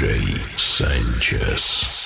DJ Sanchez.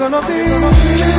gonna be.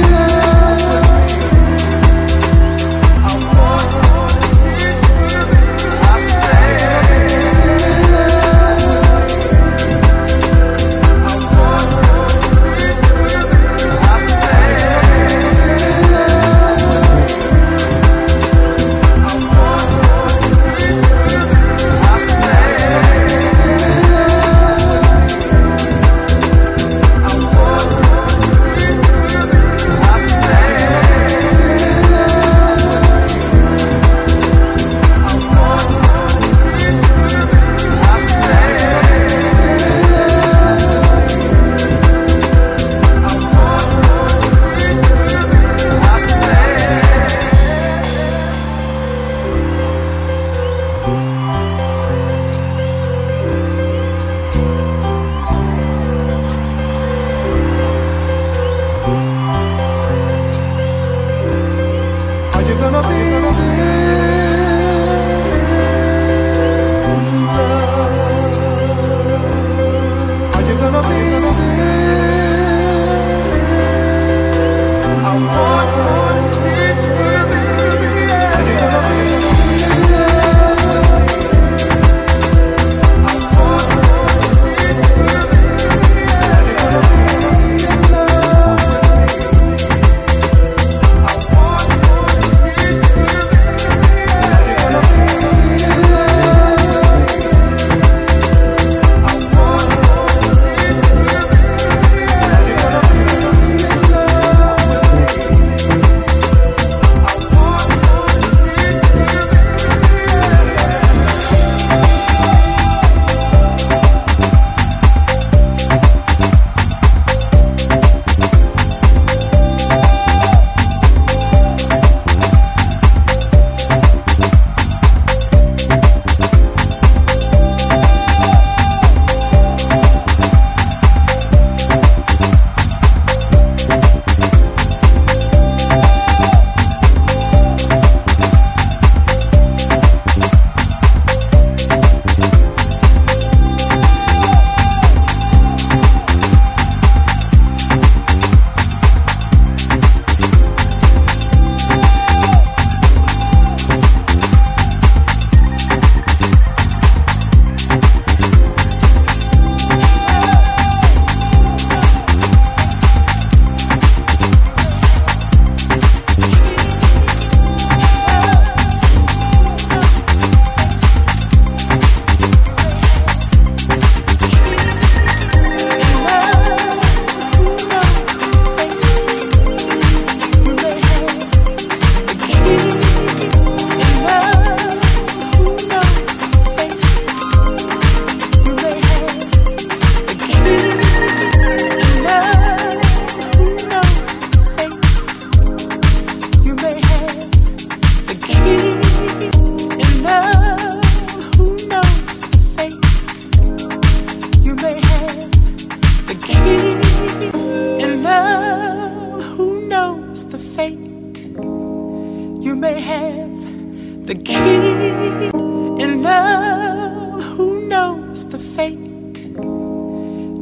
fate,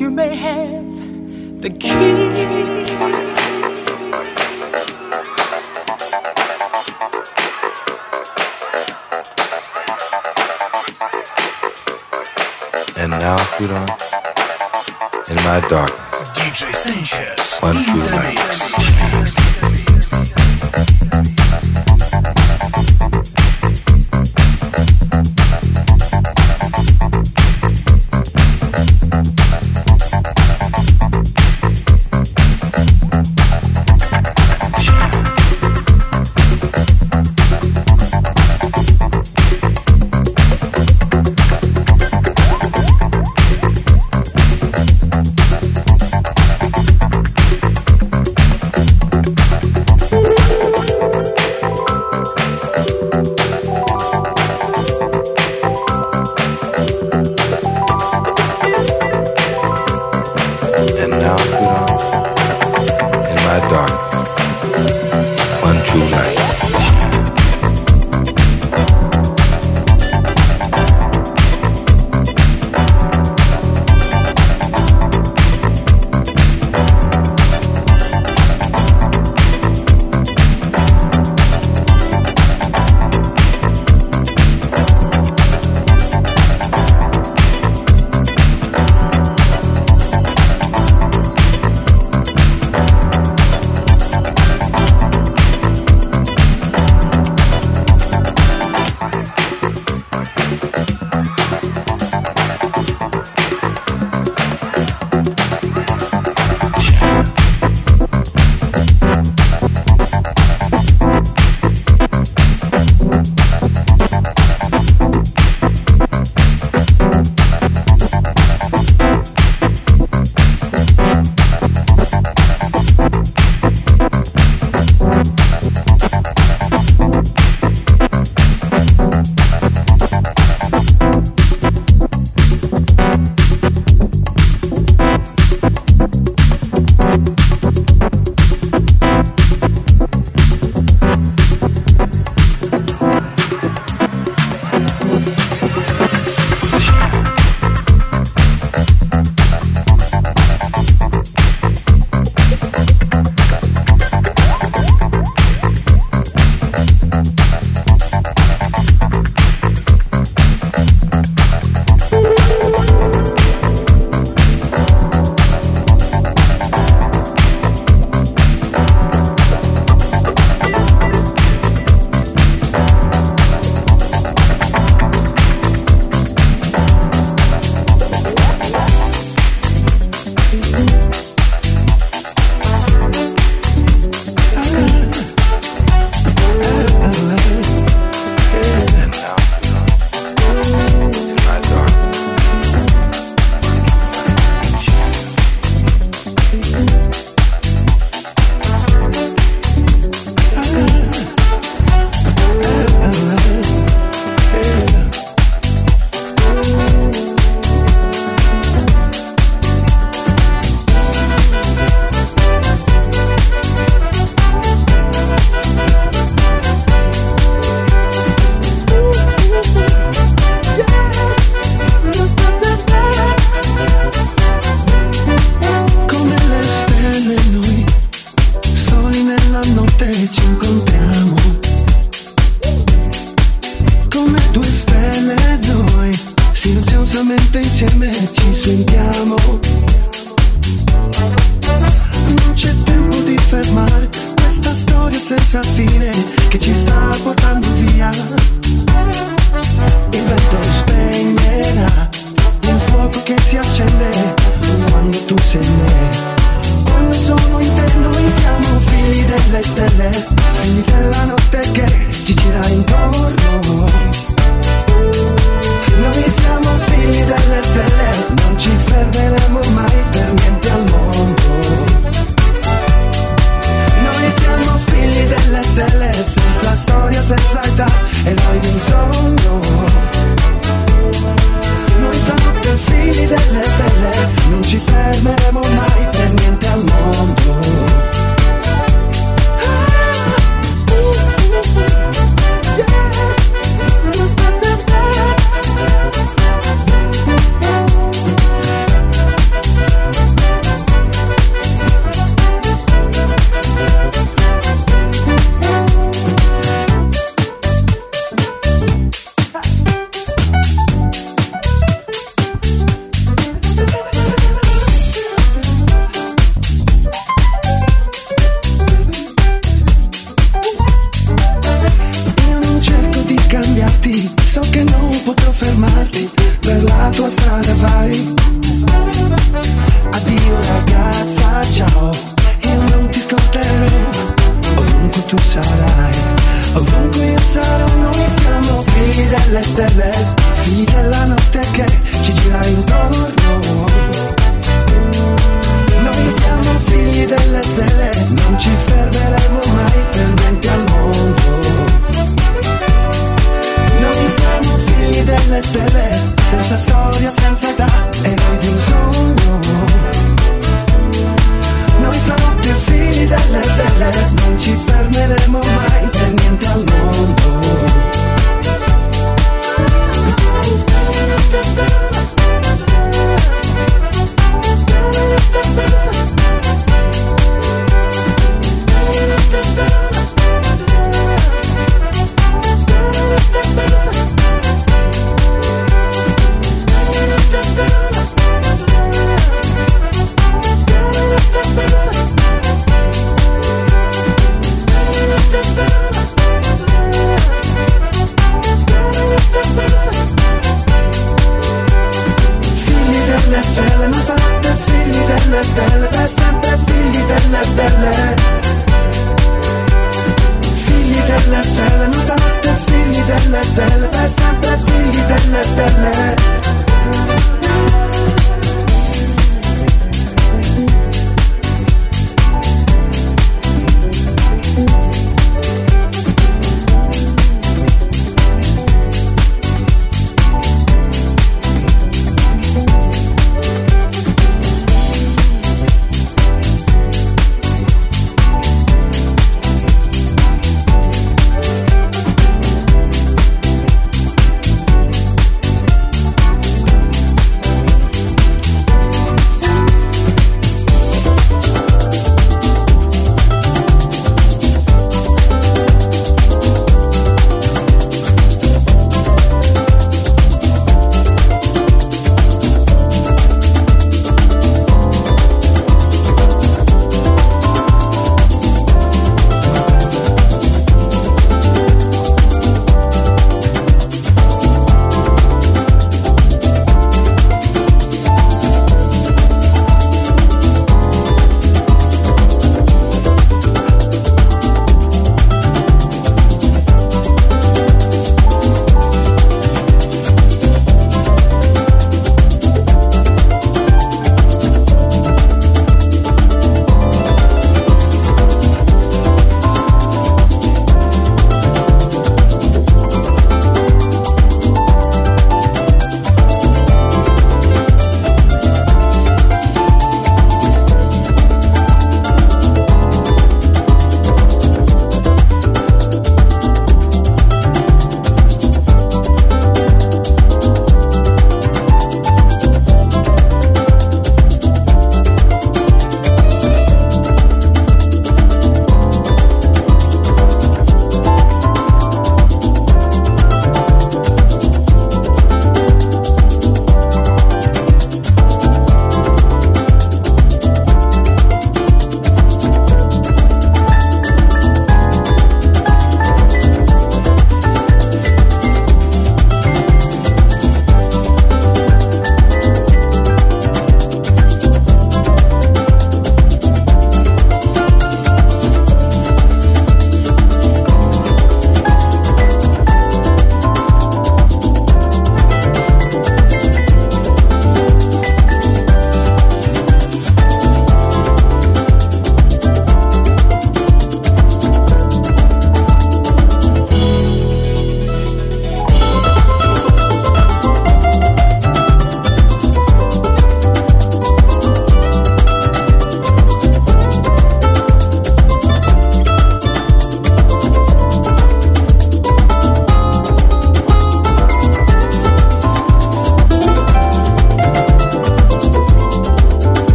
you may have the key. And now, sweetheart, in my darkness. DJ Sanchez. One, two, figli delle